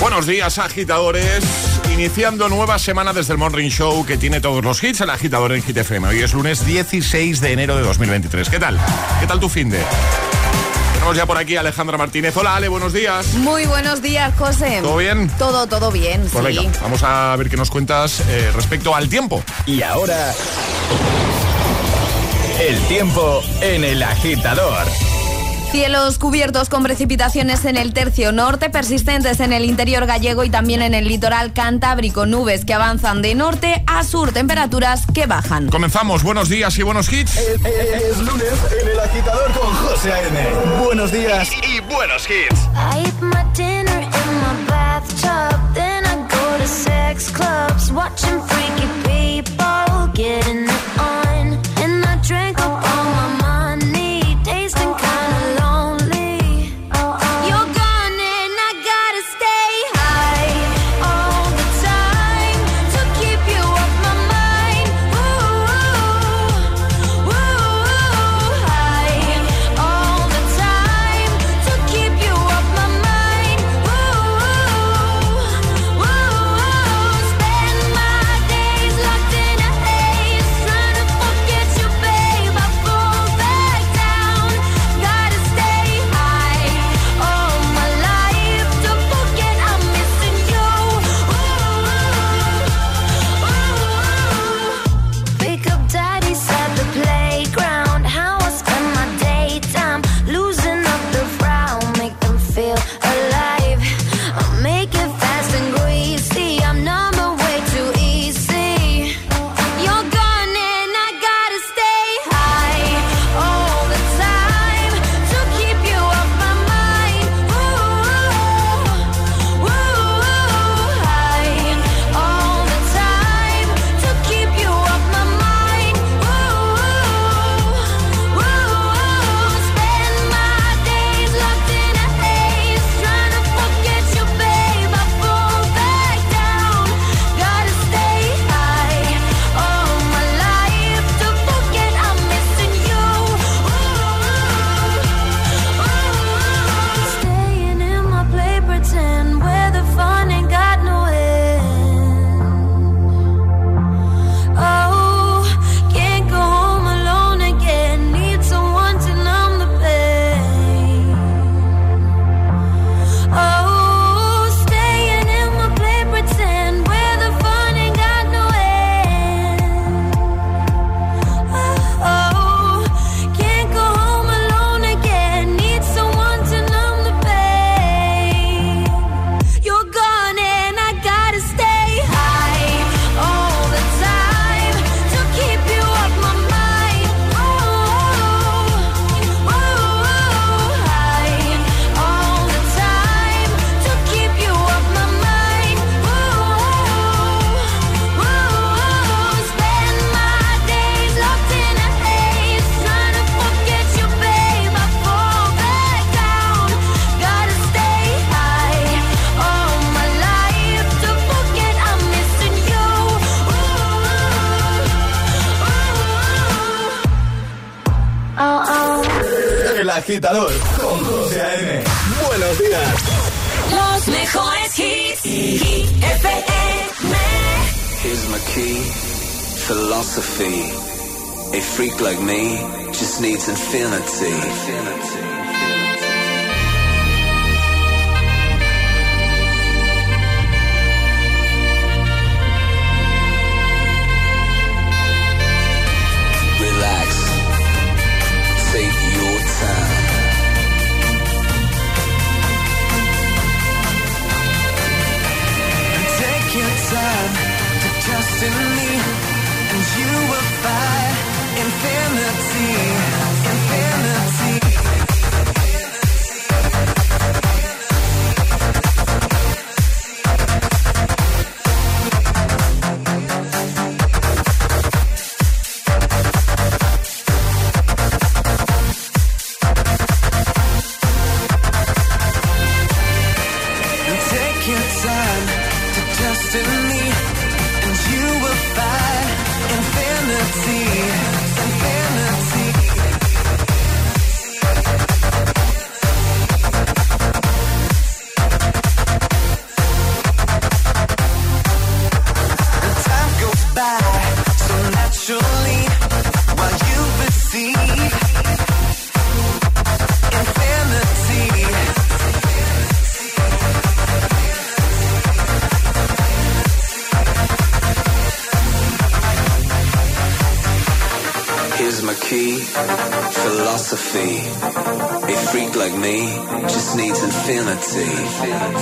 Buenos días, agitadores. Iniciando nueva semana desde el Morning Show que tiene todos los hits, el agitador en GTFM. Hoy es lunes 16 de enero de 2023. ¿Qué tal? ¿Qué tal tu fin de? Tenemos ya por aquí a Alejandra Martínez. Hola, Ale, buenos días. Muy buenos días, José. ¿Todo bien? Todo, todo bien, Pues sí. venga, vamos a ver qué nos cuentas eh, respecto al tiempo. Y ahora, el tiempo en el agitador. Cielos cubiertos con precipitaciones en el tercio norte, persistentes en el interior gallego y también en el litoral cantábrico. Nubes que avanzan de norte a sur, temperaturas que bajan. Comenzamos, buenos días y buenos hits. Es, lunes en el agitador con José A.M. Buenos días Y buenos hits. I eat my dinner in my bathtub. Then I go to sex clubs, watching freaky Infinity.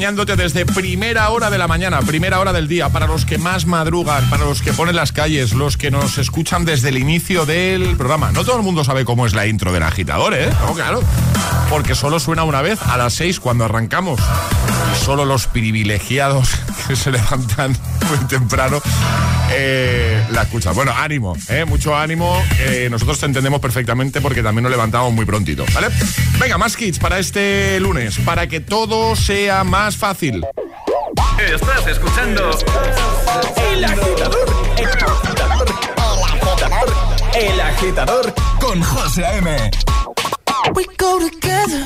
Acompañándote desde primera hora de la mañana, primera hora del día, para los que más madrugan, para los que ponen las calles, los que nos escuchan desde el inicio del programa. No todo el mundo sabe cómo es la intro del agitador, ¿eh? No, claro. Porque solo suena una vez a las 6 cuando arrancamos. Y solo los privilegiados que se levantan muy temprano eh, la escuchan. Bueno, ánimo, ¿eh? mucho ánimo. Nosotros te entendemos perfectamente porque también nos levantamos muy prontito, ¿vale? Venga, más kits para este lunes, para que todo sea más fácil. Estás escuchando El Agitador. El Agitador. El Agitador con José A.M. We go together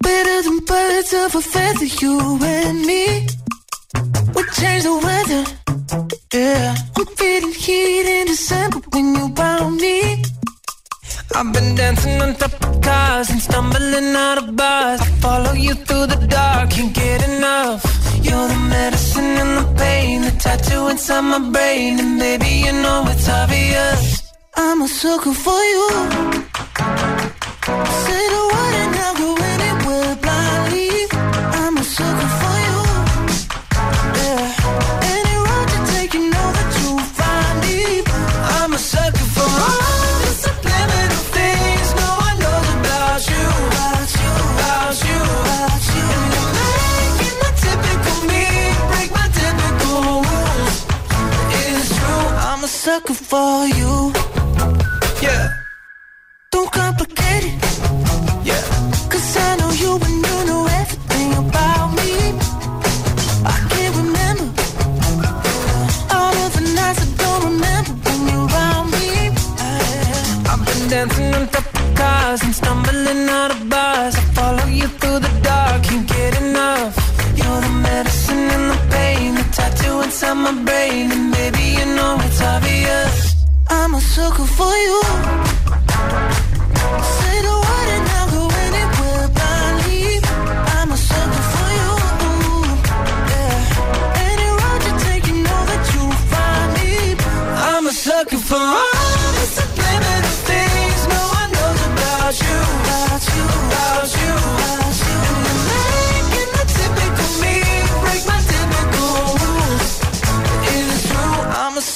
better than birds of a feather, you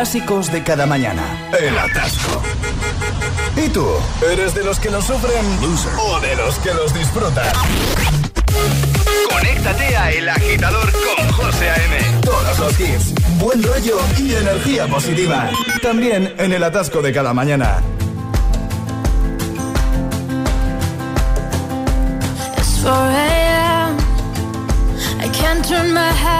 Clásicos de cada mañana. El atasco. ¿Y tú? ¿Eres de los que lo sufren o de los que los disfrutan? Conéctate a El Agitador con José A.M. Todos los hits, buen rollo y energía positiva. También en el atasco de cada mañana. It's 4 a.m. I can't turn my head.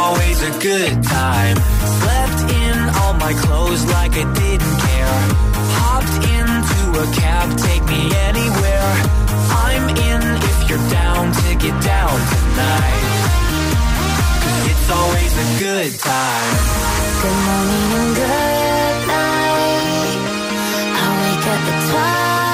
always a good time. Slept in all my clothes like I didn't care. Hopped into a cab, take me anywhere. I'm in if you're down to get down tonight. It's always a good time. Good morning and good night. I wake up at twilight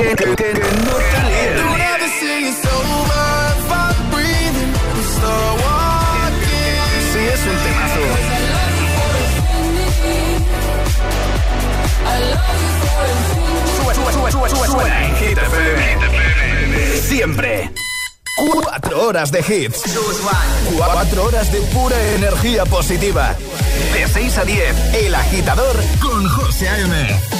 que, que, que, no Sí, es Siempre. Cuatro horas de hits. Cuatro horas de pura energía positiva. De 6 a 10, El Agitador con José A.M.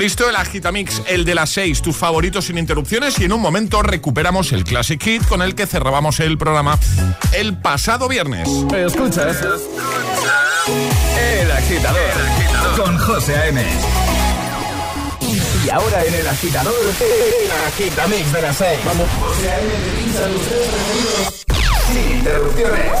listo el Agitamix, el de las 6, tus favoritos sin interrupciones y en un momento recuperamos el Classic Hit con el que cerrábamos el programa el pasado viernes. escucha El agitador, el agitador con José A.M. Y ahora en el agitador, el agitamix de las 6. Vamos. José A.M. sin interrupciones.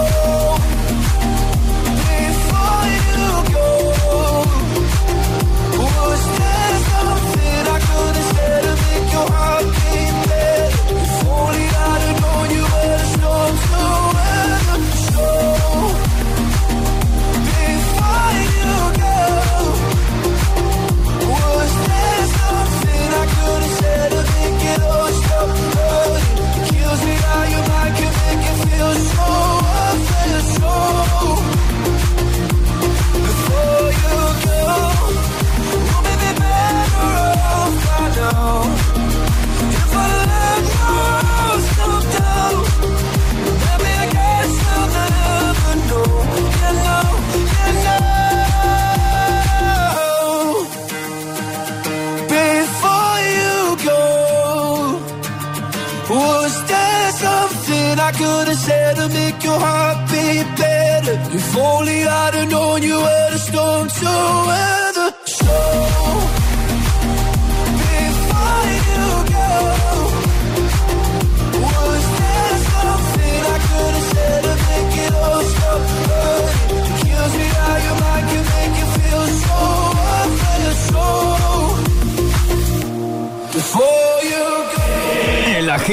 your heart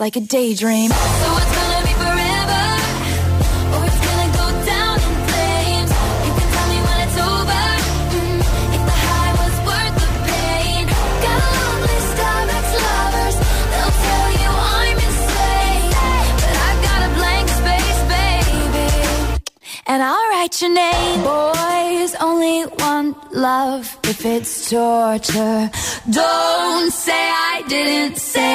like a daydream. So it's gonna be forever, or it's gonna go down in flames. You can tell me when it's over, mm, if the high was worth the pain. Got lovers, they'll tell you I'm insane, but I've got a blank space, baby, and I'll write your name. Boys only want love if it's torture. Don't say I didn't say.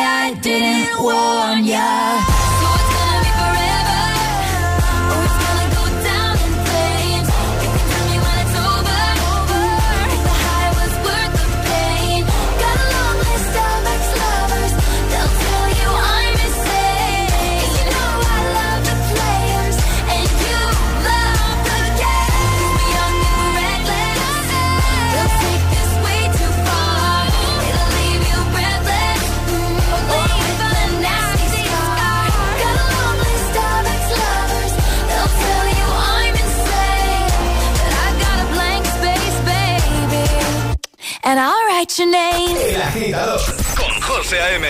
your name. El con José A.M.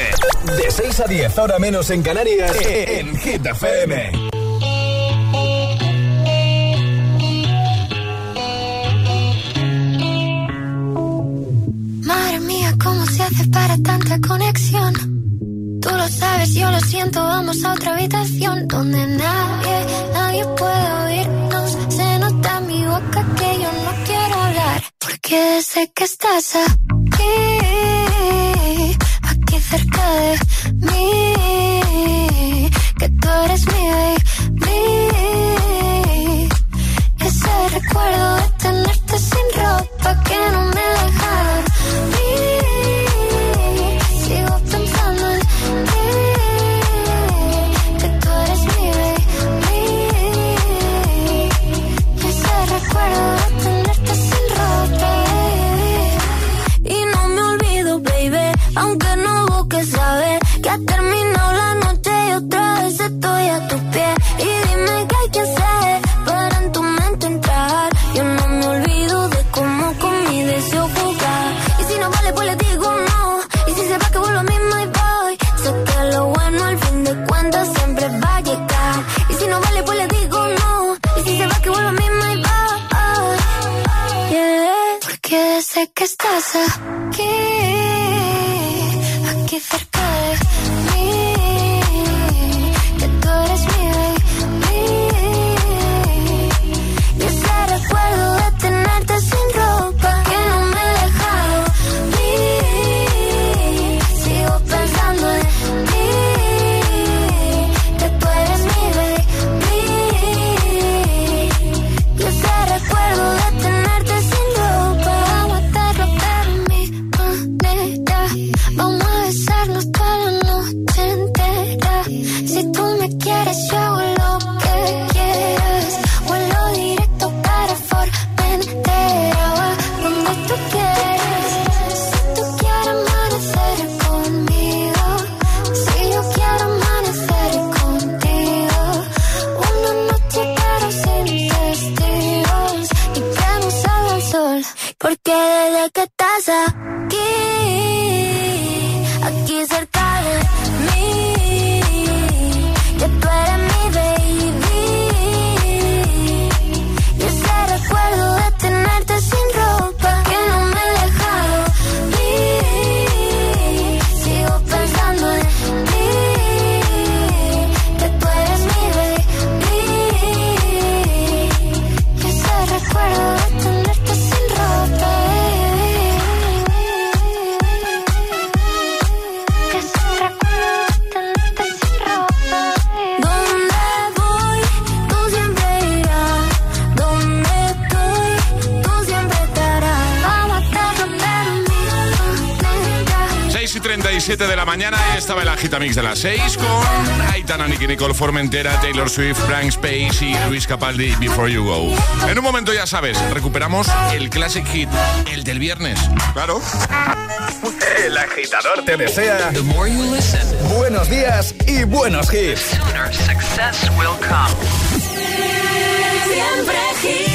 De 6 a 10, ahora menos en Canarias, en Hit FM. Madre mía, ¿cómo se hace para tanta conexión? Tú lo sabes, yo lo siento, vamos a otra habitación donde nadie, nadie puede oírnos. Se nota en mi boca que yo no quiero hablar, porque sé que estás a... me. que estás aquí, aquí cerca. Agitamix de las 6 con Aitana, Nicky Nicole Formentera, Taylor Swift, Frank Space y Luis Capaldi, Before You Go. En un momento, ya sabes, recuperamos el Classic Hit, el del viernes. Claro. El agitador te desea buenos días y buenos hits. Siempre hits.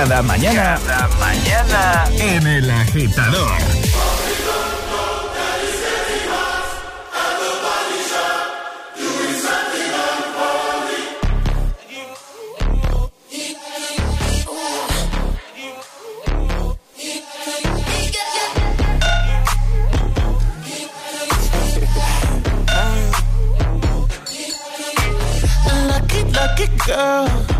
cada mañana. Cada mañana en el agitador. Lucky, lucky girl.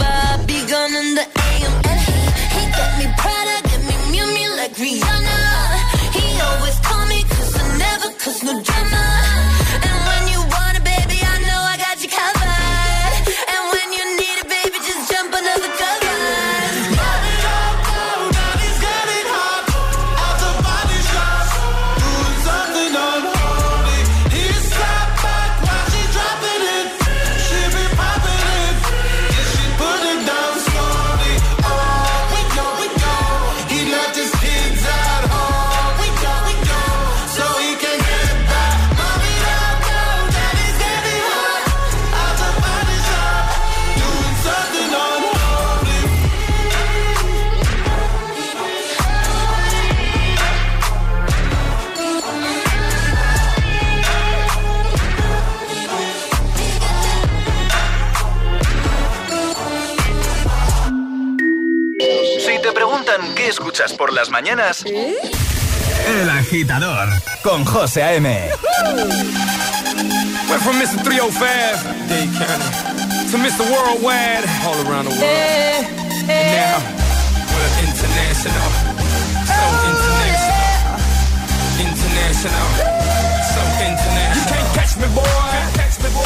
las mañanas, El Agitador con José A.M. Went from Mr. 305, Dade County, to Mr. Worldwide, all around the world. And now, we're international. So international. International. So international. You can't catch me, boy.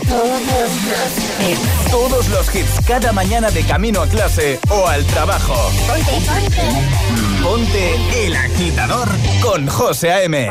Todos los hits. Todos los hits cada mañana de camino a clase o al trabajo. Ponte, ponte. Ponte El Agitador con José A.M.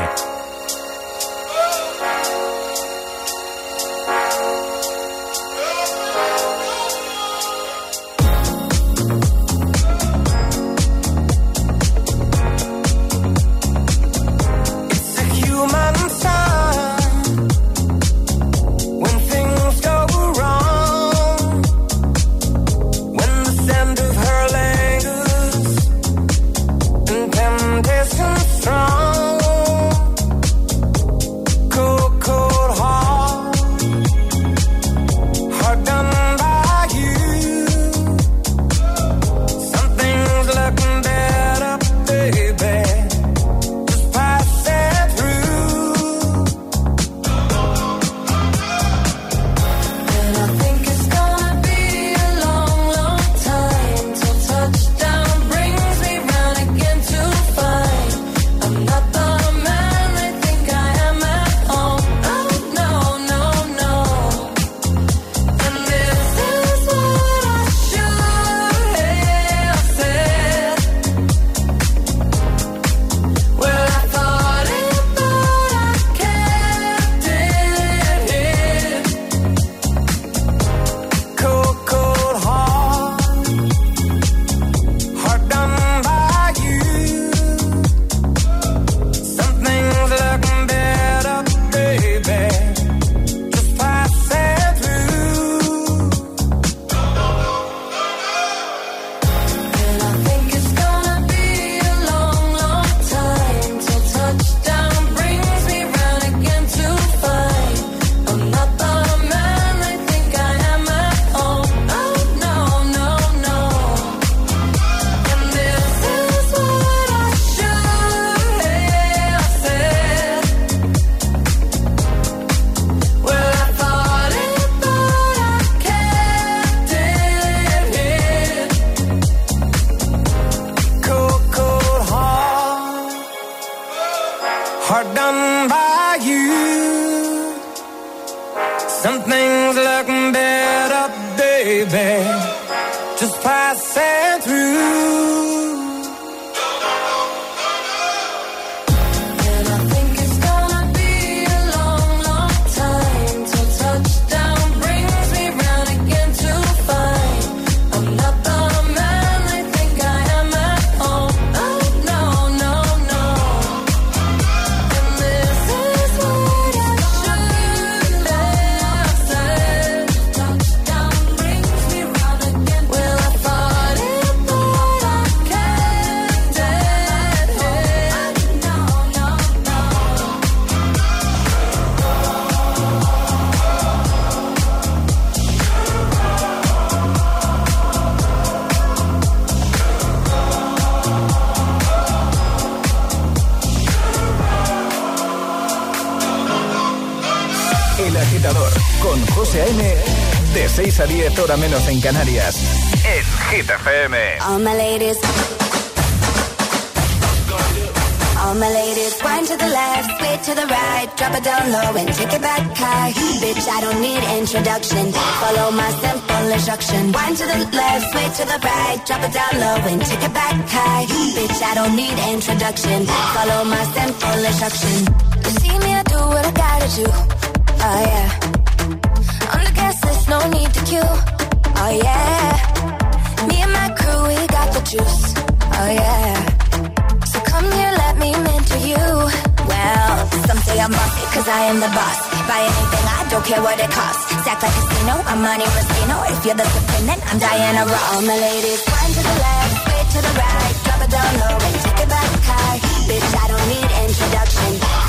hora menos en Canarias. En Hit FM. All my ladies. All my ladies, wind to the left, sway to the right, drop it down low and take it back high. Bitch, I don't need introduction. Follow my simple instruction. Wind to the left, sway to the right, drop it down low and take it back high. Bitch, I don't need introduction. Follow my simple instruction. You see me, I do what I gotta do. Oh yeah. The no need to queue. Oh yeah. Me and my crew, we got the juice. Oh yeah. So come here, let me mentor you. Well, I'm I am the boss. Buy anything, I don't care what it costs. Like casino, I'm. If you're the then I'm Diana Ross. My ladies, to the left, straight to the right. Drop and take back. Bitch, I don't need introduction.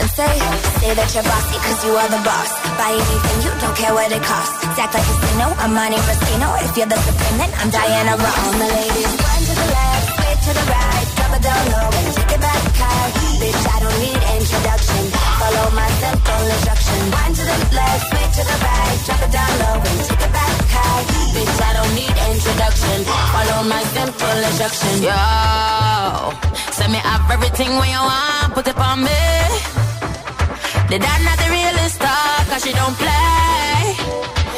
and say, say that you're bossy cause you are the boss. Buy anything, you don't care what it costs. Act like a casino, I'm Monte Rustino. If you're the supreme, then I'm Diana Ross. All the ladies, one to the left, straight to the right. Drop it down low and take it back high. Bitch, I don't need introduction. Follow my simple instruction. One to the left, straight to the right. Drop it down low and take it back high. Bitch, I don't need introduction. Follow my simple instruction. Yo, send me have everything when you want, put it on me. The dad not the realest star, cause she don't play.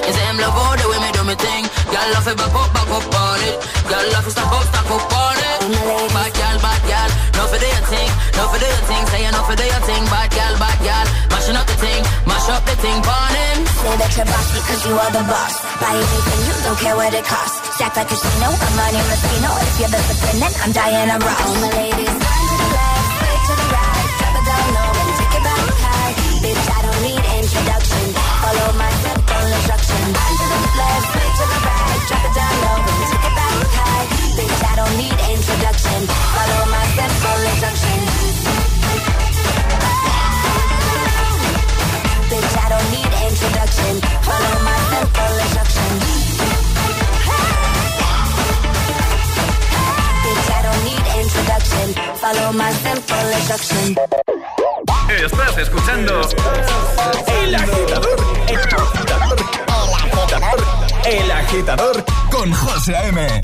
You say him love all the way me do me thing. Y'all love it, back up, back up on it. Y'all love it, stop up, stop up on it. Bad gal, bad gal, no for the thing, no for the thing. Say no for the thing, bad gal, bad gal. Mashing up the thing, mash up the thing, burn him. Say that you're bossy cause you are the boss. Buy anything, you don't care what it costs. Stack like a casino, I'm Monte Rustino. If you're the supreme, then I'm Diana Ross. All my ladies, instruction. Estás escuchando El Agitador. El Agitador. El Agitador. El Agitador con José A.M.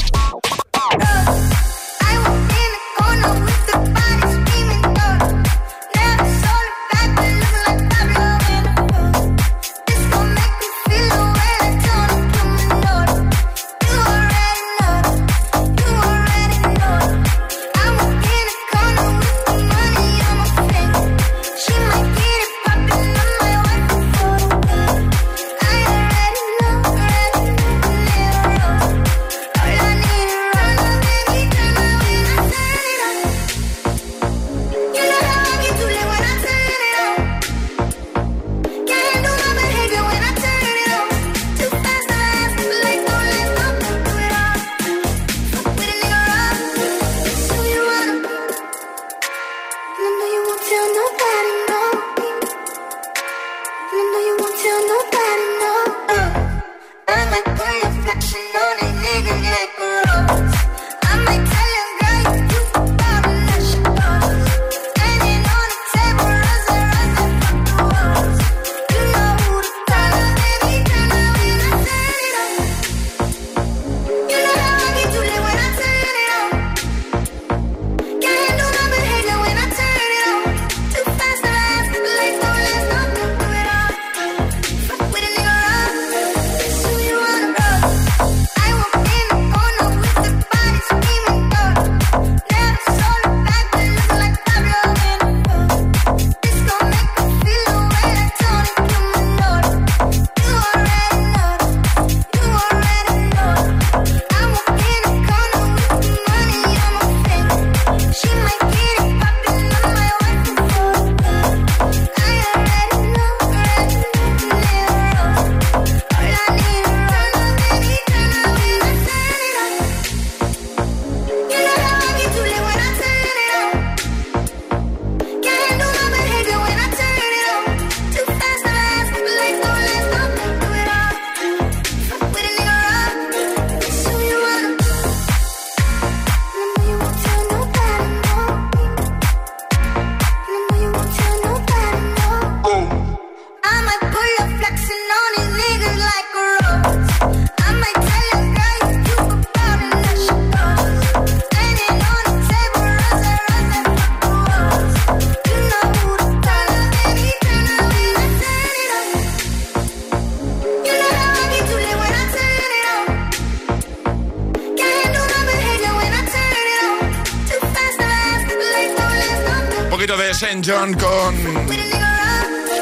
John con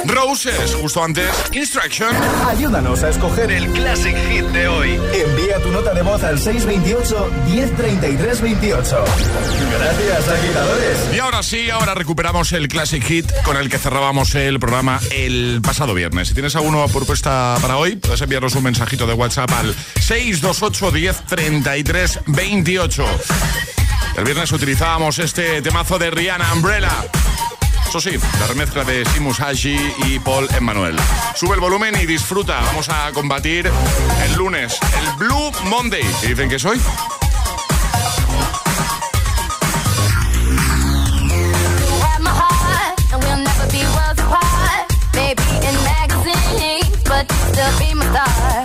Roses, justo antes, Instruction. Ayúdanos a escoger el Classic Hit de hoy. Envía tu nota de voz al 628-103328. Gracias, agitadores. Y ahora sí, ahora recuperamos el Classic Hit con el que cerrábamos el programa el pasado viernes. Si tienes alguna propuesta para hoy, puedes enviarnos un mensajito de WhatsApp al 628-103328. El viernes utilizábamos este temazo de Rihanna Umbrella. Eso sí, la remezcla de Simus Haji y Paul Emmanuel. Sube el volumen y disfruta. Vamos a combatir el lunes, el Blue Monday. ¿Y dicen que soy? be.